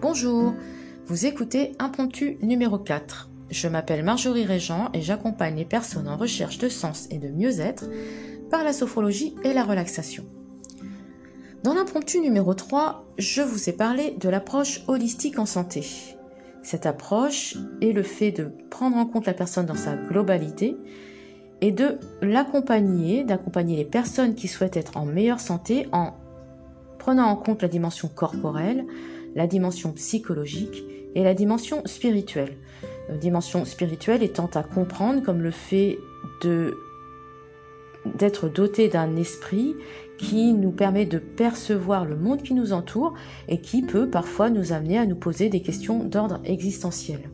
Bonjour, vous écoutez Impromptu numéro 4. Je m'appelle Marjorie Régent et j'accompagne les personnes en recherche de sens et de mieux-être par la sophrologie et la relaxation. Dans l'impromptu numéro 3, je vous ai parlé de l'approche holistique en santé. Cette approche est le fait de prendre en compte la personne dans sa globalité et de l'accompagner, d'accompagner les personnes qui souhaitent être en meilleure santé en prenant en compte la dimension corporelle, la dimension psychologique et la dimension spirituelle. La dimension spirituelle étant à comprendre comme le fait d'être doté d'un esprit qui nous permet de percevoir le monde qui nous entoure et qui peut parfois nous amener à nous poser des questions d'ordre existentiel.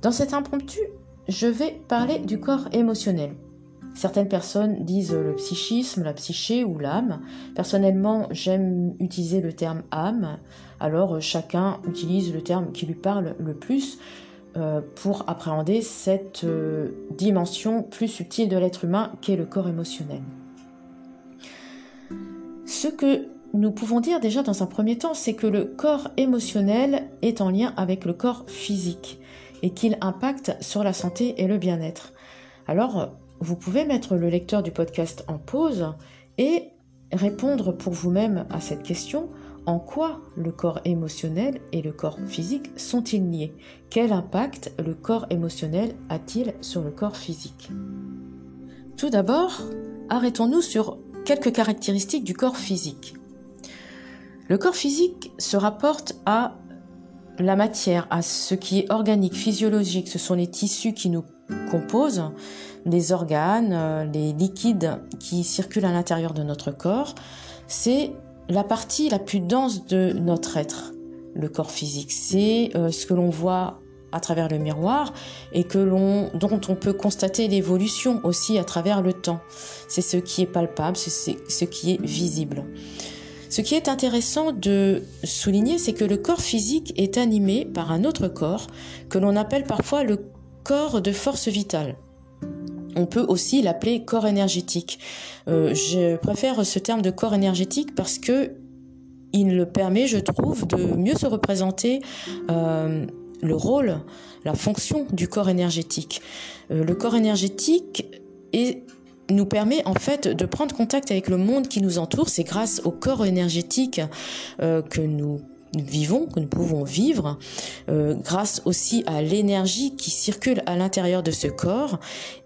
Dans cet impromptu, je vais parler du corps émotionnel. Certaines personnes disent le psychisme, la psyché ou l'âme. Personnellement, j'aime utiliser le terme âme, alors chacun utilise le terme qui lui parle le plus euh, pour appréhender cette euh, dimension plus subtile de l'être humain qu'est le corps émotionnel. Ce que nous pouvons dire déjà dans un premier temps, c'est que le corps émotionnel est en lien avec le corps physique et qu'il impacte sur la santé et le bien-être. Alors, vous pouvez mettre le lecteur du podcast en pause et répondre pour vous-même à cette question en quoi le corps émotionnel et le corps physique sont-ils liés? Quel impact le corps émotionnel a-t-il sur le corps physique? Tout d'abord, arrêtons-nous sur quelques caractéristiques du corps physique. Le corps physique se rapporte à la matière, à ce qui est organique, physiologique, ce sont les tissus qui nous composent, les organes, euh, les liquides qui circulent à l'intérieur de notre corps. C'est la partie la plus dense de notre être, le corps physique. C'est euh, ce que l'on voit à travers le miroir et dont on peut constater l'évolution aussi à travers le temps. C'est ce qui est palpable, c'est ce qui est visible. Ce qui est intéressant de souligner, c'est que le corps physique est animé par un autre corps que l'on appelle parfois le corps de force vitale. On peut aussi l'appeler corps énergétique. Euh, je préfère ce terme de corps énergétique parce que il le permet, je trouve, de mieux se représenter euh, le rôle, la fonction du corps énergétique. Euh, le corps énergétique nous permet en fait de prendre contact avec le monde qui nous entoure. C'est grâce au corps énergétique que nous vivons, que nous pouvons vivre, euh, grâce aussi à l'énergie qui circule à l'intérieur de ce corps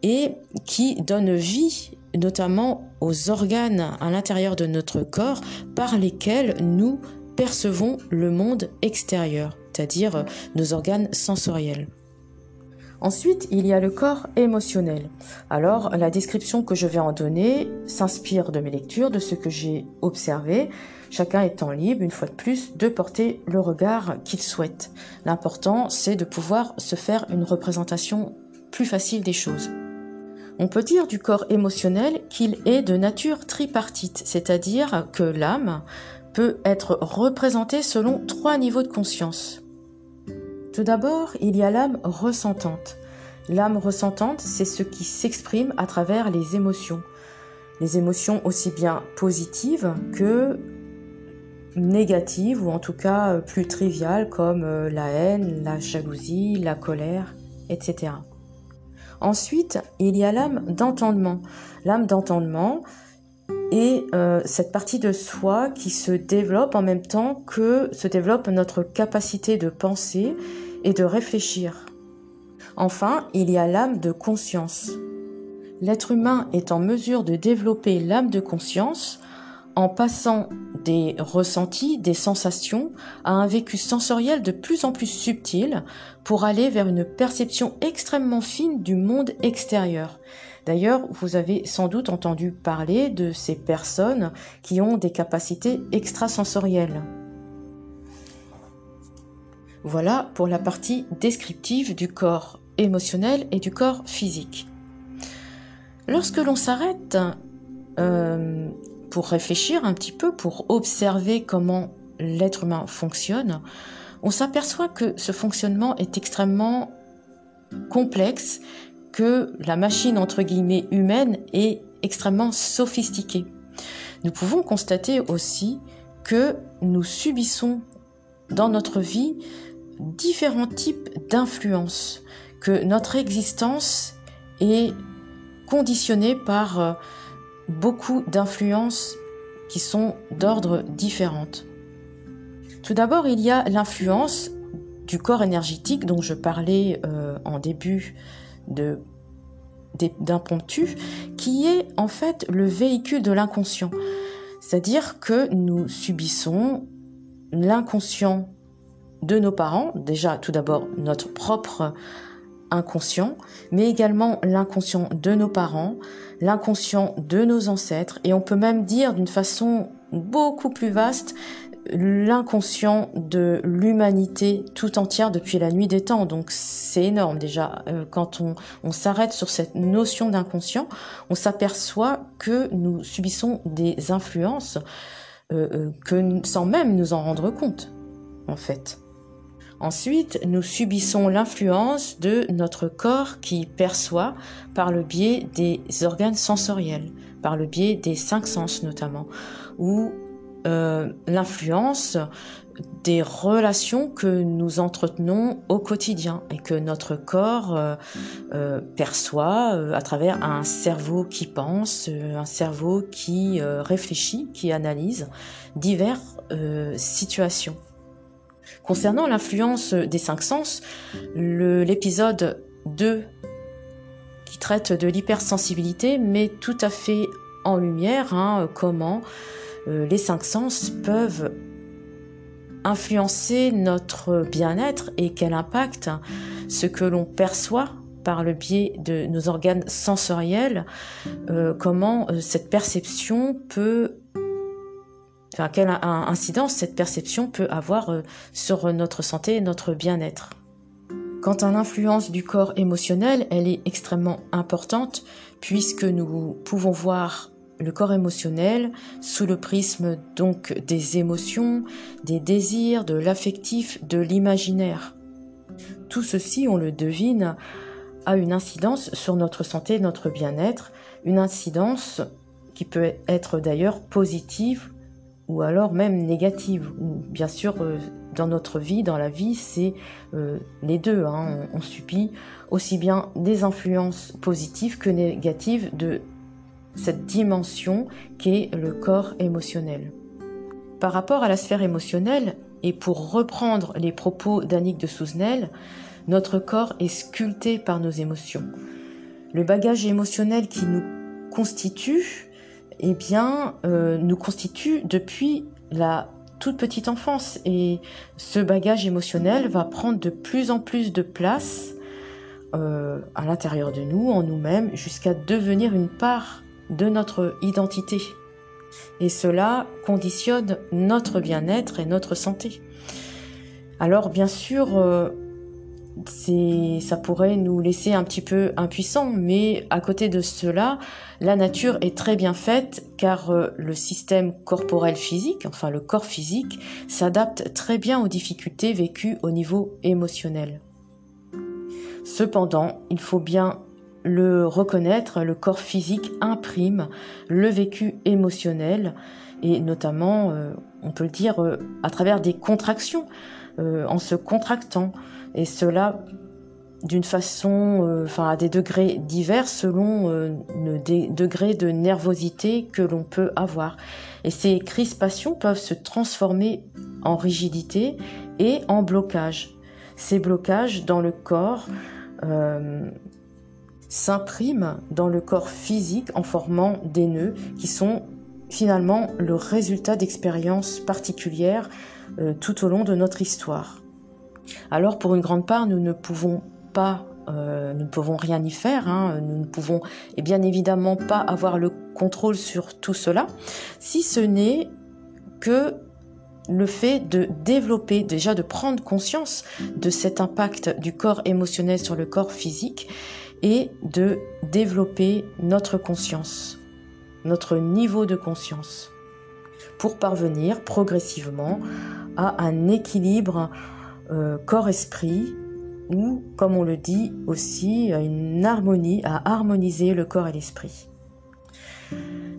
et qui donne vie notamment aux organes à l'intérieur de notre corps par lesquels nous percevons le monde extérieur, c'est-à-dire nos organes sensoriels. Ensuite, il y a le corps émotionnel. Alors, la description que je vais en donner s'inspire de mes lectures, de ce que j'ai observé, chacun étant libre, une fois de plus, de porter le regard qu'il souhaite. L'important, c'est de pouvoir se faire une représentation plus facile des choses. On peut dire du corps émotionnel qu'il est de nature tripartite, c'est-à-dire que l'âme peut être représentée selon trois niveaux de conscience. Tout d'abord, il y a l'âme ressentante. L'âme ressentante, c'est ce qui s'exprime à travers les émotions. Les émotions aussi bien positives que négatives ou en tout cas euh, plus triviales comme euh, la haine, la jalousie, la colère, etc. Ensuite, il y a l'âme d'entendement. L'âme d'entendement est euh, cette partie de soi qui se développe en même temps que se développe notre capacité de penser et de réfléchir. Enfin, il y a l'âme de conscience. L'être humain est en mesure de développer l'âme de conscience en passant des ressentis, des sensations, à un vécu sensoriel de plus en plus subtil pour aller vers une perception extrêmement fine du monde extérieur. D'ailleurs, vous avez sans doute entendu parler de ces personnes qui ont des capacités extrasensorielles. Voilà pour la partie descriptive du corps émotionnel et du corps physique. Lorsque l'on s'arrête euh, pour réfléchir un petit peu, pour observer comment l'être humain fonctionne, on s'aperçoit que ce fonctionnement est extrêmement complexe, que la machine entre guillemets humaine est extrêmement sophistiquée. Nous pouvons constater aussi que nous subissons dans notre vie différents types d'influences, que notre existence est conditionnée par euh, beaucoup d'influences qui sont d'ordre différentes. Tout d'abord, il y a l'influence du corps énergétique dont je parlais euh, en début de d'impromptu, qui est en fait le véhicule de l'inconscient. C'est-à-dire que nous subissons l'inconscient de nos parents, déjà tout d'abord notre propre inconscient, mais également l'inconscient de nos parents, l'inconscient de nos ancêtres, et on peut même dire d'une façon beaucoup plus vaste l'inconscient de l'humanité tout entière depuis la nuit des temps. Donc c'est énorme déjà. Euh, quand on, on s'arrête sur cette notion d'inconscient, on s'aperçoit que nous subissons des influences euh, euh, que sans même nous en rendre compte, en fait. Ensuite, nous subissons l'influence de notre corps qui perçoit par le biais des organes sensoriels, par le biais des cinq sens notamment, ou euh, l'influence des relations que nous entretenons au quotidien et que notre corps euh, euh, perçoit à travers un cerveau qui pense, un cerveau qui réfléchit, qui analyse diverses situations. Concernant l'influence des cinq sens, l'épisode 2 qui traite de l'hypersensibilité met tout à fait en lumière hein, comment euh, les cinq sens peuvent influencer notre bien-être et quel impact ce que l'on perçoit par le biais de nos organes sensoriels, euh, comment euh, cette perception peut quelle incidence cette perception peut avoir euh, sur notre santé et notre bien-être? Quant à l'influence du corps émotionnel, elle est extrêmement importante puisque nous pouvons voir le corps émotionnel sous le prisme donc des émotions, des désirs, de l'affectif, de l'imaginaire. Tout ceci, on le devine, a une incidence sur notre santé, notre bien-être, une incidence qui peut être d'ailleurs positive ou alors même négative. Bien sûr, euh, dans notre vie, dans la vie, c'est euh, les deux. Hein. On, subit aussi bien des influences positives que négatives de cette dimension qu'est le corps émotionnel. Par rapport à la sphère émotionnelle, et pour reprendre les propos d'Annick de Souzenel, notre corps est sculpté par nos émotions. Le bagage émotionnel qui nous constitue eh bien, euh, nous constitue depuis la toute petite enfance. Et ce bagage émotionnel va prendre de plus en plus de place euh, à l'intérieur de nous, en nous-mêmes, jusqu'à devenir une part de notre identité. Et cela conditionne notre bien-être et notre santé. Alors bien sûr, euh, ça pourrait nous laisser un petit peu impuissants, mais à côté de cela, la nature est très bien faite car euh, le système corporel physique, enfin le corps physique, s'adapte très bien aux difficultés vécues au niveau émotionnel. Cependant, il faut bien le reconnaître, le corps physique imprime le vécu émotionnel et notamment, euh, on peut le dire, euh, à travers des contractions, en se contractant, et cela d'une façon, euh, enfin à des degrés divers selon euh, le degré de nervosité que l'on peut avoir. Et ces crispations peuvent se transformer en rigidité et en blocage. Ces blocages dans le corps euh, s'impriment dans le corps physique en formant des nœuds qui sont finalement le résultat d'expériences particulières tout au long de notre histoire. Alors pour une grande part, nous ne pouvons pas euh, nous ne pouvons rien y faire, hein. nous ne pouvons et bien évidemment pas avoir le contrôle sur tout cela, si ce n'est que le fait de développer, déjà de prendre conscience de cet impact du corps émotionnel sur le corps physique et de développer notre conscience, notre niveau de conscience, pour parvenir progressivement à un équilibre euh, corps-esprit, ou, comme on le dit aussi, une harmonie, à harmoniser le corps et l'esprit.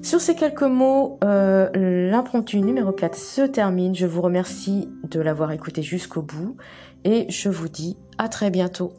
Sur ces quelques mots, euh, l'impromptu numéro 4 se termine. Je vous remercie de l'avoir écouté jusqu'au bout et je vous dis à très bientôt.